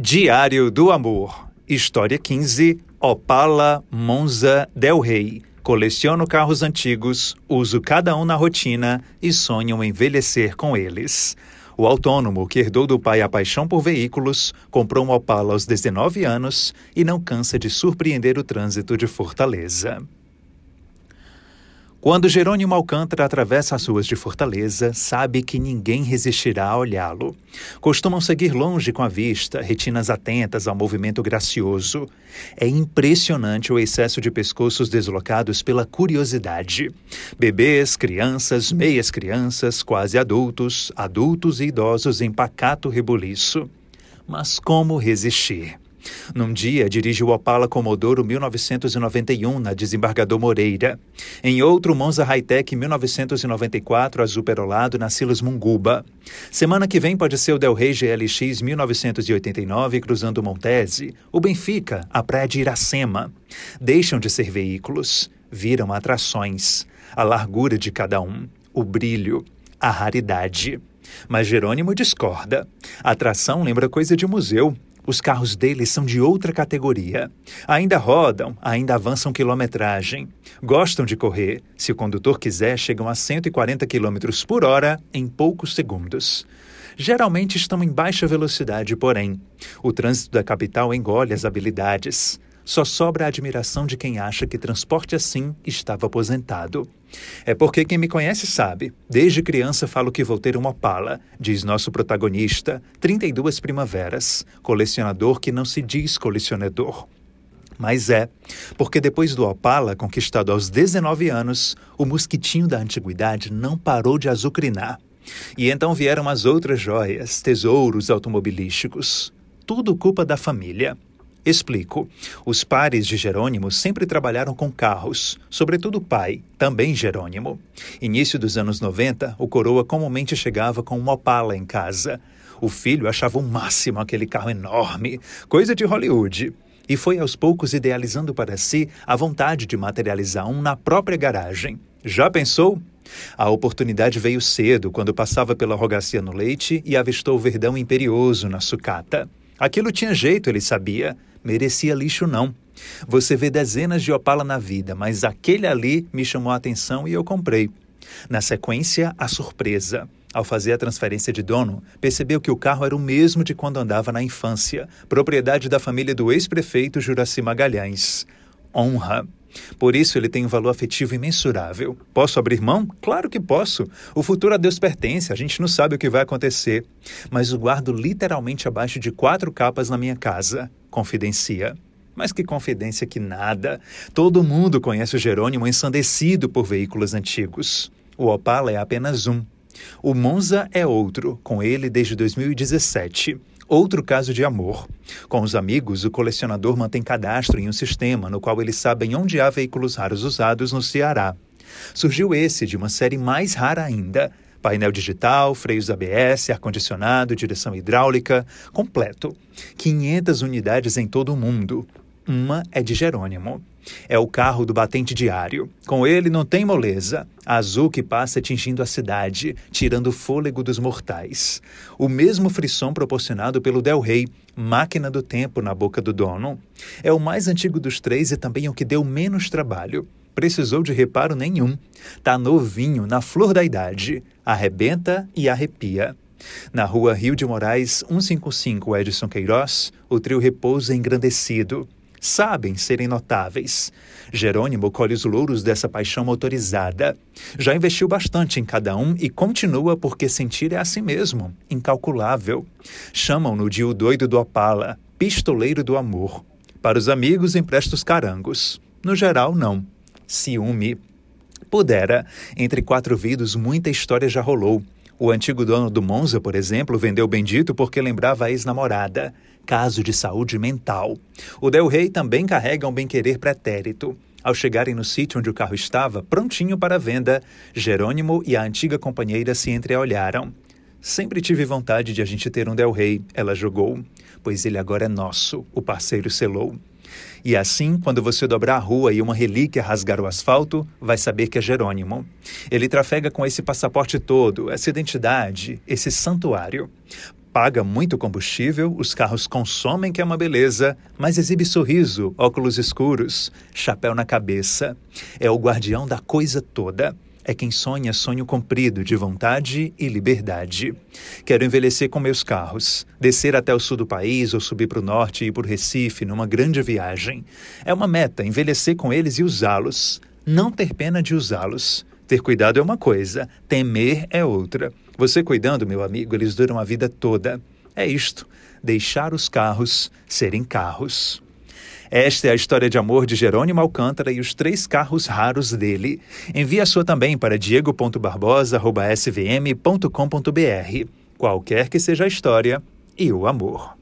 Diário do Amor. História 15. Opala Monza Del Rey. Coleciono carros antigos, uso cada um na rotina e sonho envelhecer com eles. O autônomo, que herdou do pai a paixão por veículos, comprou um Opala aos 19 anos e não cansa de surpreender o trânsito de Fortaleza. Quando Jerônimo Alcântara atravessa as ruas de Fortaleza, sabe que ninguém resistirá a olhá-lo. Costumam seguir longe com a vista, retinas atentas ao movimento gracioso. É impressionante o excesso de pescoços deslocados pela curiosidade. Bebês, crianças, meias crianças, quase adultos, adultos e idosos em pacato rebuliço. Mas como resistir? Num dia, dirige o Opala Comodoro 1991 na Desembargador Moreira. Em outro, Monza Hightech 1994, azul perolado na Silas Munguba. Semana que vem pode ser o Del Rey GLX 1989 cruzando Montese, o Benfica, a Praia de Iracema. Deixam de ser veículos, viram atrações. A largura de cada um, o brilho, a raridade. Mas Jerônimo discorda. A atração lembra coisa de museu. Os carros deles são de outra categoria. Ainda rodam, ainda avançam quilometragem. Gostam de correr. Se o condutor quiser, chegam a 140 km por hora em poucos segundos. Geralmente estão em baixa velocidade, porém. O trânsito da capital engole as habilidades. Só sobra a admiração de quem acha que transporte assim estava aposentado. É porque quem me conhece sabe. Desde criança falo que vou ter uma Opala, diz nosso protagonista, 32 primaveras, colecionador que não se diz colecionador. Mas é, porque depois do Opala, conquistado aos 19 anos, o mosquitinho da antiguidade não parou de azucrinar. E então vieram as outras joias, tesouros automobilísticos. Tudo culpa da família. Explico. Os pares de Jerônimo sempre trabalharam com carros, sobretudo o pai, também Jerônimo. Início dos anos 90, o coroa comumente chegava com uma Opala em casa. O filho achava o máximo aquele carro enorme, coisa de Hollywood. E foi aos poucos idealizando para si a vontade de materializar um na própria garagem. Já pensou? A oportunidade veio cedo quando passava pela rogacia no leite e avistou o verdão imperioso na sucata. Aquilo tinha jeito, ele sabia. Merecia lixo, não. Você vê dezenas de Opala na vida, mas aquele ali me chamou a atenção e eu comprei. Na sequência, a surpresa. Ao fazer a transferência de dono, percebeu que o carro era o mesmo de quando andava na infância, propriedade da família do ex-prefeito Juraci Magalhães. Honra. Por isso ele tem um valor afetivo imensurável. Posso abrir mão? Claro que posso. O futuro a Deus pertence, a gente não sabe o que vai acontecer. Mas o guardo literalmente abaixo de quatro capas na minha casa. Confidencia. Mas que confidência que nada. Todo mundo conhece o Jerônimo ensandecido por veículos antigos. O Opala é apenas um. O Monza é outro, com ele desde 2017. Outro caso de amor. Com os amigos, o colecionador mantém cadastro em um sistema no qual eles sabem onde há veículos raros usados no Ceará. Surgiu esse de uma série mais rara ainda. Painel digital, freios ABS, ar-condicionado, direção hidráulica, completo. 500 unidades em todo o mundo. Uma é de Jerônimo. É o carro do batente diário. Com ele não tem moleza. Azul que passa atingindo a cidade, tirando o fôlego dos mortais. O mesmo frisson proporcionado pelo Del Rey, máquina do tempo na boca do dono. É o mais antigo dos três e também o que deu menos trabalho. Precisou de reparo nenhum. Tá novinho, na flor da idade. Arrebenta e arrepia. Na rua Rio de Moraes, 155 Edson Queiroz, o trio repousa engrandecido sabem serem notáveis. Jerônimo colhe os louros dessa paixão motorizada. Já investiu bastante em cada um e continua porque sentir é assim mesmo, incalculável. Chamam-no de o doido do Opala, pistoleiro do amor. Para os amigos, empresta os carangos. No geral, não. Ciúme. Pudera. Entre quatro vidros, muita história já rolou. O antigo dono do Monza, por exemplo, vendeu o bendito porque lembrava a ex-namorada. Caso de saúde mental. O Del Rey também carrega um bem-querer pretérito. Ao chegarem no sítio onde o carro estava, prontinho para venda, Jerônimo e a antiga companheira se entreolharam. Sempre tive vontade de a gente ter um Del Rey, ela jogou, pois ele agora é nosso, o parceiro selou. E assim, quando você dobrar a rua e uma relíquia rasgar o asfalto, vai saber que é Jerônimo. Ele trafega com esse passaporte todo, essa identidade, esse santuário. Paga muito combustível, os carros consomem, que é uma beleza, mas exibe sorriso, óculos escuros, chapéu na cabeça. É o guardião da coisa toda. É quem sonha sonho comprido de vontade e liberdade. Quero envelhecer com meus carros, descer até o sul do país ou subir para o norte e ir por Recife numa grande viagem. É uma meta envelhecer com eles e usá-los. Não ter pena de usá-los. Ter cuidado é uma coisa, temer é outra. Você cuidando, meu amigo, eles duram a vida toda. É isto: deixar os carros serem carros. Esta é a história de amor de Jerônimo Alcântara e os três carros raros dele. Envie a sua também para diego.barbosa.svm.com.br. Qualquer que seja a história e o amor.